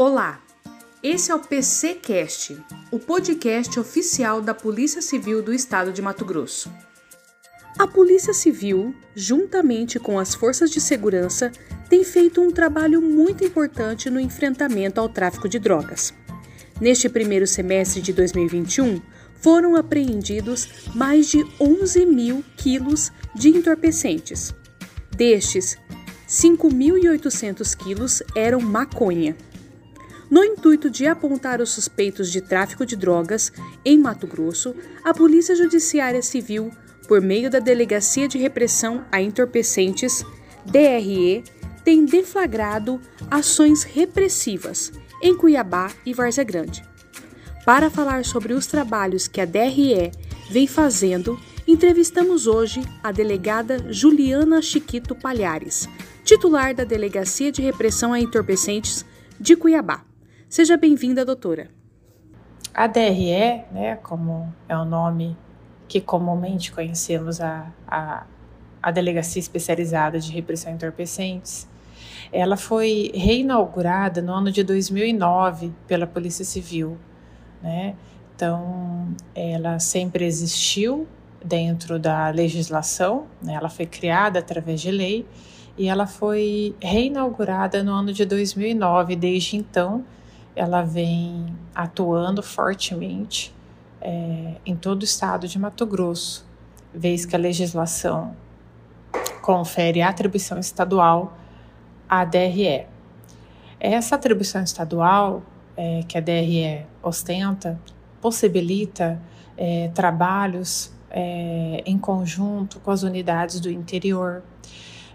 Olá, esse é o PCcast, o podcast oficial da Polícia Civil do Estado de Mato Grosso. A Polícia Civil, juntamente com as forças de segurança, tem feito um trabalho muito importante no enfrentamento ao tráfico de drogas. Neste primeiro semestre de 2021, foram apreendidos mais de 11 mil quilos de entorpecentes. Destes, 5.800 quilos eram maconha. No intuito de apontar os suspeitos de tráfico de drogas em Mato Grosso, a Polícia Judiciária Civil, por meio da Delegacia de Repressão a Entorpecentes, DRE, tem deflagrado ações repressivas em Cuiabá e Várzea Grande. Para falar sobre os trabalhos que a DRE vem fazendo, entrevistamos hoje a delegada Juliana Chiquito Palhares, titular da Delegacia de Repressão a Entorpecentes de Cuiabá. Seja bem-vinda, doutora. A DRE, né, como é o nome que comumente conhecemos a, a, a Delegacia Especializada de Repressão a Entorpecentes, ela foi reinaugurada no ano de 2009 pela Polícia Civil, né? Então, ela sempre existiu dentro da legislação, né? ela foi criada através de lei e ela foi reinaugurada no ano de 2009. Desde então, ela vem atuando fortemente é, em todo o estado de Mato Grosso, vez que a legislação confere atribuição estadual à DRE. Essa atribuição estadual é, que a DRE ostenta possibilita é, trabalhos é, em conjunto com as unidades do interior,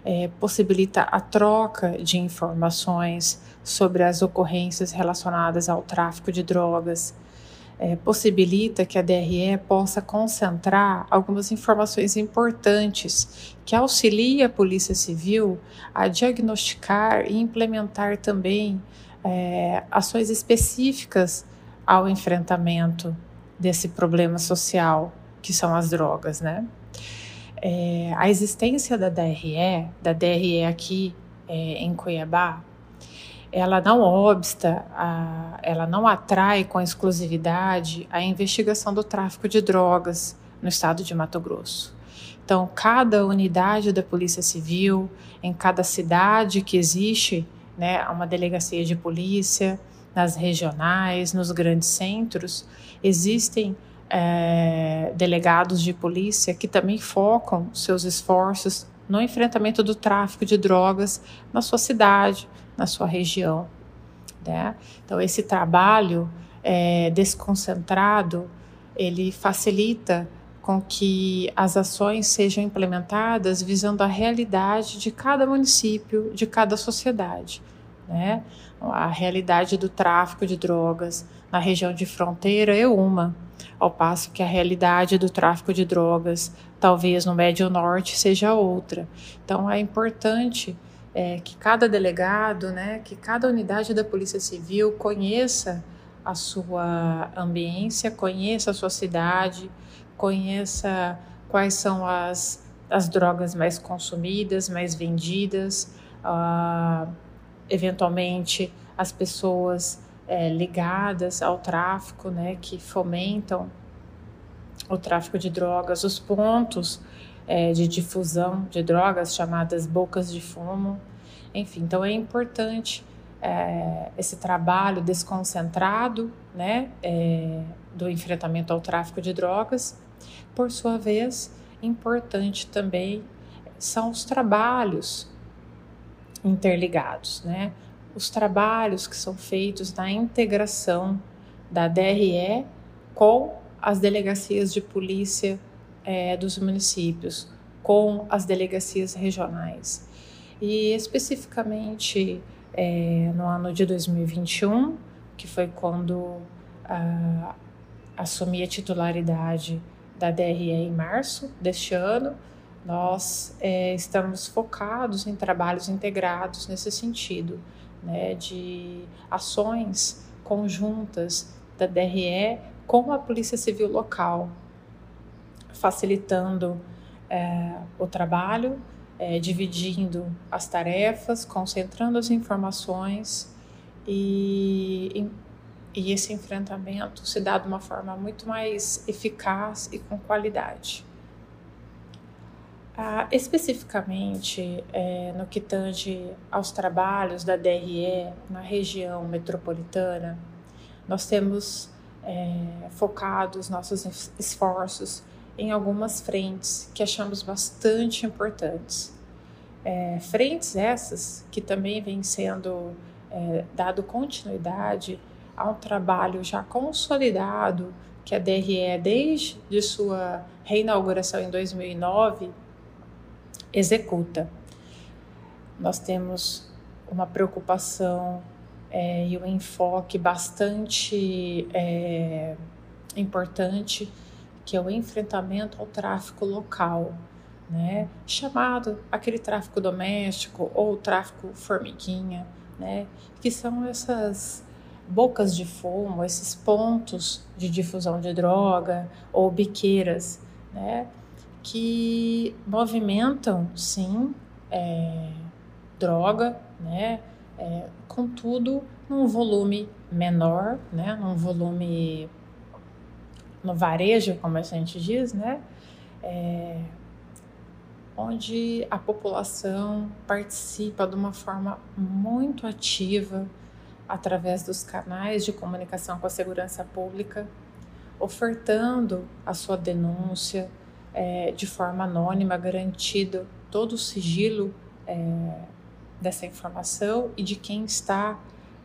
é, possibilita a troca de informações sobre as ocorrências relacionadas ao tráfico de drogas, é, possibilita que a DRE possa concentrar algumas informações importantes que auxilia a Polícia Civil a diagnosticar e implementar também é, ações específicas ao enfrentamento desse problema social que são as drogas, né? É, a existência da DRE, da DRE aqui é, em Cuiabá, ela não obsta, a, ela não atrai com exclusividade a investigação do tráfico de drogas no estado de Mato Grosso. Então, cada unidade da Polícia Civil, em cada cidade que existe né, uma delegacia de polícia, nas regionais, nos grandes centros, existem é, delegados de polícia que também focam seus esforços no enfrentamento do tráfico de drogas na sua cidade, na sua região. Né? Então, esse trabalho é, desconcentrado, ele facilita com que as ações sejam implementadas visando a realidade de cada município, de cada sociedade. Né? A realidade do tráfico de drogas na região de fronteira é uma, ao passo que a realidade do tráfico de drogas, talvez no Médio Norte, seja outra. Então é importante é, que cada delegado, né, que cada unidade da Polícia Civil conheça a sua ambiência, conheça a sua cidade, conheça quais são as, as drogas mais consumidas, mais vendidas, uh, eventualmente as pessoas é, ligadas ao tráfico, né, que fomentam o tráfico de drogas, os pontos é, de difusão de drogas chamadas bocas de fumo, enfim, então é importante é, esse trabalho desconcentrado, né, é, do enfrentamento ao tráfico de drogas. Por sua vez, importante também são os trabalhos interligados, né? Os trabalhos que são feitos na integração da DRE com as delegacias de polícia é, dos municípios, com as delegacias regionais. E especificamente é, no ano de 2021, que foi quando ah, assumi a titularidade da DRE em março deste ano, nós é, estamos focados em trabalhos integrados nesse sentido, né, de ações conjuntas da DRE com a Polícia Civil local, facilitando é, o trabalho, é, dividindo as tarefas, concentrando as informações e e, e esse enfrentamento se dá de uma forma muito mais eficaz e com qualidade. Ah, especificamente é, no que tange aos trabalhos da DRE na região metropolitana, nós temos é, focado os nossos esforços em algumas frentes que achamos bastante importantes. É, frentes essas que também vêm sendo dado continuidade a um trabalho já consolidado que a DRE, desde de sua reinauguração em 2009, executa. Nós temos uma preocupação é, e um enfoque bastante é, importante, que é o enfrentamento ao tráfico local, né? chamado aquele tráfico doméstico ou tráfico formiguinha, né? que são essas bocas de fumo, esses pontos de difusão de droga ou biqueiras, né? Que movimentam, sim, é, droga, né? É, contudo, num volume menor, né? Num volume no varejo, como a gente diz, né? É, onde a população participa de uma forma muito ativa através dos canais de comunicação com a segurança pública, ofertando a sua denúncia, é, de forma anônima, garantido todo o sigilo é, dessa informação e de quem está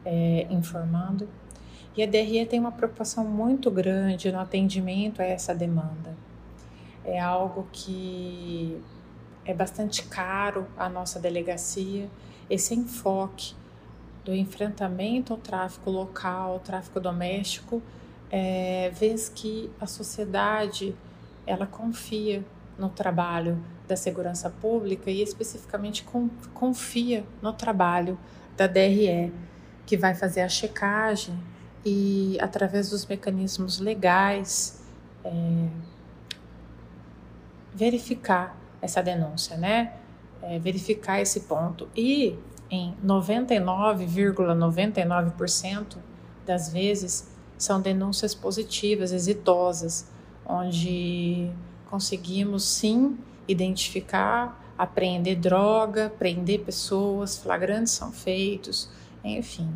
é, informando. E a DRE tem uma preocupação muito grande no atendimento a essa demanda. É algo que é bastante caro à nossa delegacia, esse enfoque do enfrentamento ao tráfico local, ao tráfico doméstico, é, vez que a sociedade ela confia no trabalho da segurança pública e especificamente confia no trabalho da DRE, que vai fazer a checagem e, através dos mecanismos legais, é, verificar essa denúncia, né? É, verificar esse ponto. E em 99,99% ,99 das vezes são denúncias positivas, exitosas onde conseguimos sim identificar, apreender droga, prender pessoas, flagrantes são feitos, enfim.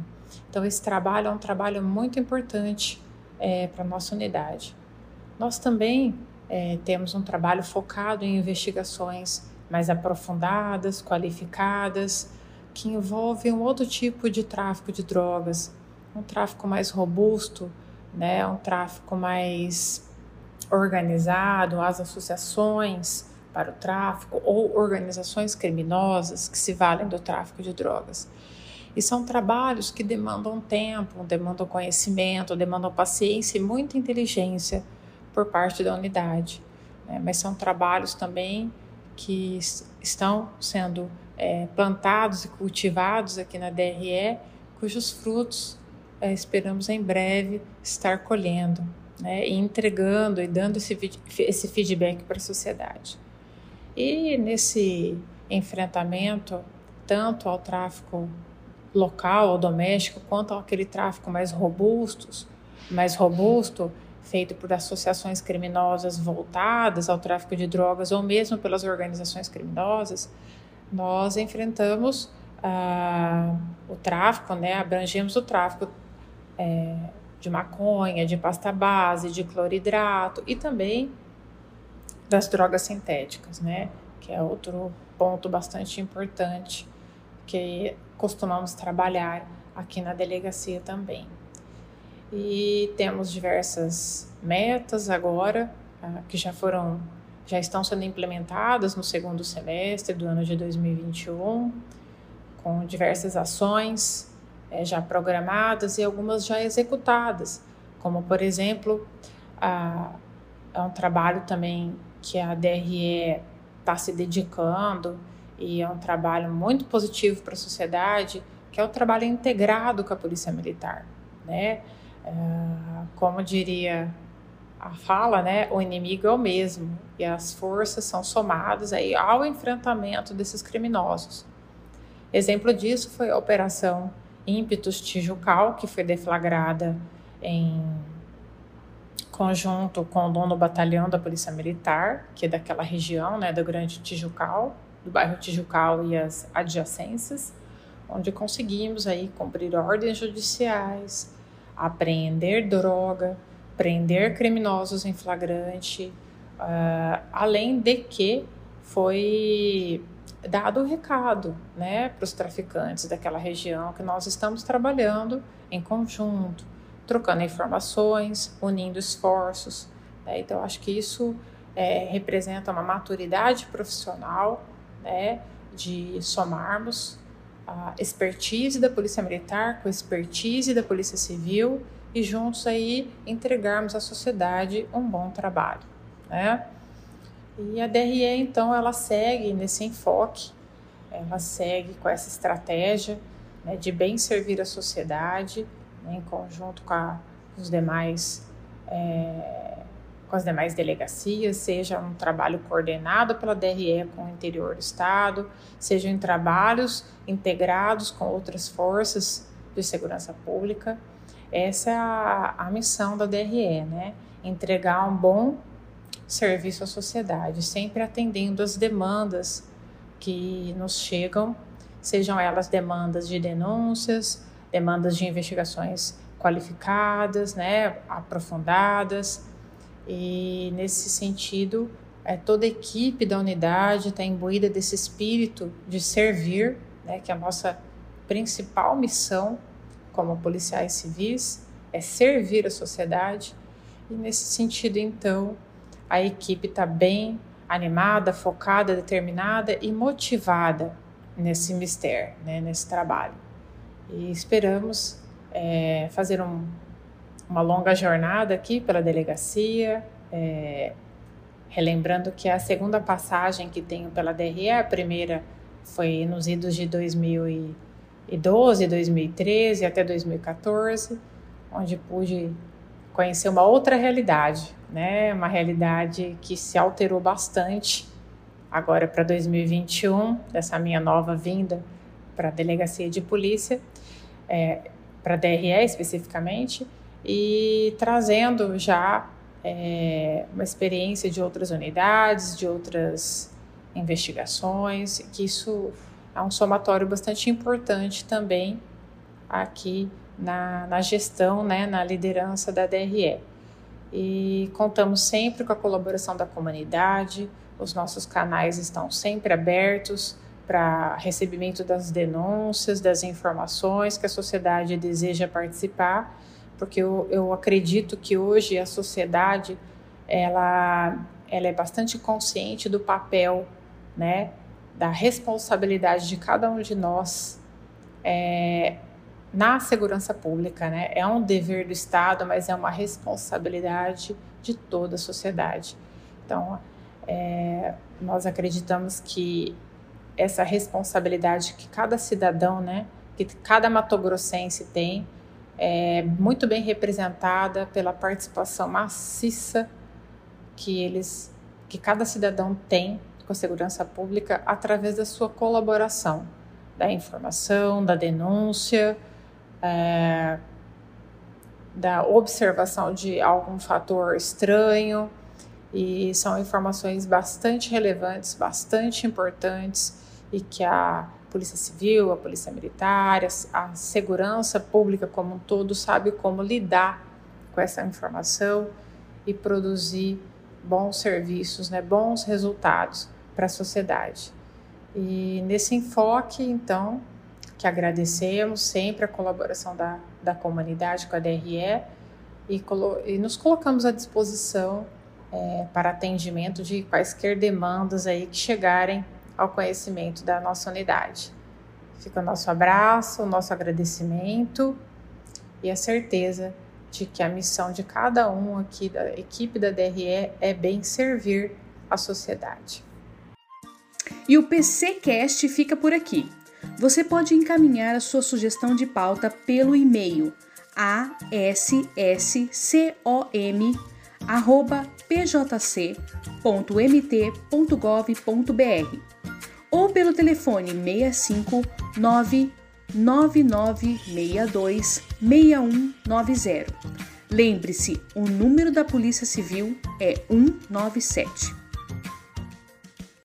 Então, esse trabalho é um trabalho muito importante é, para a nossa unidade. Nós também é, temos um trabalho focado em investigações mais aprofundadas, qualificadas, que envolvem um outro tipo de tráfico de drogas, um tráfico mais robusto, né, um tráfico mais organizado, as associações para o tráfico ou organizações criminosas que se valem do tráfico de drogas. E são trabalhos que demandam tempo, demandam conhecimento, demandam paciência e muita inteligência por parte da unidade. Né? Mas são trabalhos também que estão sendo é, plantados e cultivados aqui na DRE, cujos frutos é, esperamos em breve estar colhendo né, e entregando e dando esse, esse feedback para a sociedade. E nesse enfrentamento, tanto ao tráfico local ou doméstico, quanto aquele tráfico mais robusto, mais robusto, feito por associações criminosas voltadas ao tráfico de drogas ou mesmo pelas organizações criminosas, nós enfrentamos ah, o tráfico, né, abrangemos o tráfico é, de maconha, de pasta base, de cloridrato e também das drogas sintéticas, né? Que é outro ponto bastante importante que costumamos trabalhar aqui na delegacia também. E temos diversas metas agora ah, que já foram já estão sendo implementadas no segundo semestre do ano de 2021, com diversas ações é, já programadas e algumas já executadas, como por exemplo, a, é um trabalho também que a DRE está se dedicando e é um trabalho muito positivo para a sociedade, que é o trabalho integrado com a Polícia Militar, né? É, como diria a fala, né, o inimigo é o mesmo e as forças são somadas aí ao enfrentamento desses criminosos. Exemplo disso foi a operação Ímpetus Tijucal, que foi deflagrada em conjunto com o nono batalhão da Polícia Militar, que é daquela região, né, do Grande Tijucal, do bairro Tijucal e as adjacências, onde conseguimos aí cumprir ordens judiciais, apreender droga, prender criminosos em flagrante, uh, além de que foi dado o recado né, para os traficantes daquela região que nós estamos trabalhando em conjunto, trocando informações, unindo esforços. Né? Então, acho que isso é, representa uma maturidade profissional né, de somarmos a expertise da Polícia Militar com a expertise da Polícia Civil e juntos aí entregarmos à sociedade um bom trabalho. Né? E a DRE, então, ela segue nesse enfoque, ela segue com essa estratégia né, de bem servir a sociedade, né, em conjunto com, a, os demais, é, com as demais delegacias, seja um trabalho coordenado pela DRE com o interior do Estado, seja em trabalhos integrados com outras forças de segurança pública. Essa é a, a missão da DRE, né? Entregar um bom serviço à sociedade, sempre atendendo as demandas que nos chegam, sejam elas demandas de denúncias, demandas de investigações qualificadas, né, aprofundadas. E nesse sentido, é, toda a equipe da unidade está imbuída desse espírito de servir, né, que é a nossa principal missão como policiais civis, é servir a sociedade. E nesse sentido, então, a equipe está bem animada, focada, determinada e motivada nesse mistério, né, nesse trabalho. E esperamos é, fazer um, uma longa jornada aqui pela delegacia, é, relembrando que a segunda passagem que tenho pela DRE, a primeira foi nos idos de 2012, 2013 até 2014, onde pude conhecer uma outra realidade, né? Uma realidade que se alterou bastante agora para 2021, dessa minha nova vinda para a delegacia de polícia, é, para a DRE especificamente, e trazendo já é, uma experiência de outras unidades, de outras investigações, que isso é um somatório bastante importante também aqui na, na gestão, né, na liderança da DRE. E contamos sempre com a colaboração da comunidade, os nossos canais estão sempre abertos para recebimento das denúncias, das informações que a sociedade deseja participar, porque eu, eu acredito que hoje a sociedade ela, ela é bastante consciente do papel, né, da responsabilidade de cada um de nós é, na segurança pública, né? É um dever do Estado, mas é uma responsabilidade de toda a sociedade. Então, é, nós acreditamos que essa responsabilidade que cada cidadão, né, que cada matogrossense tem, é muito bem representada pela participação maciça que eles, que cada cidadão tem com a segurança pública através da sua colaboração, da informação, da denúncia, é, da observação de algum fator estranho, e são informações bastante relevantes, bastante importantes e que a Polícia Civil, a Polícia Militar, a segurança pública como um todo sabe como lidar com essa informação e produzir bons serviços, né, bons resultados para a sociedade. E nesse enfoque, então, que agradecemos sempre a colaboração da, da comunidade com a DRE e, e nos colocamos à disposição é, para atendimento de quaisquer demandas aí que chegarem ao conhecimento da nossa unidade. Fica o nosso abraço, o nosso agradecimento e a certeza de que a missão de cada um aqui da equipe da DRE é bem servir a sociedade. E o PCcast fica por aqui. Você pode encaminhar a sua sugestão de pauta pelo e-mail assc.pjc.mt.gov.br ou pelo telefone 65 9962 6190. Lembre-se, o número da Polícia Civil é 197.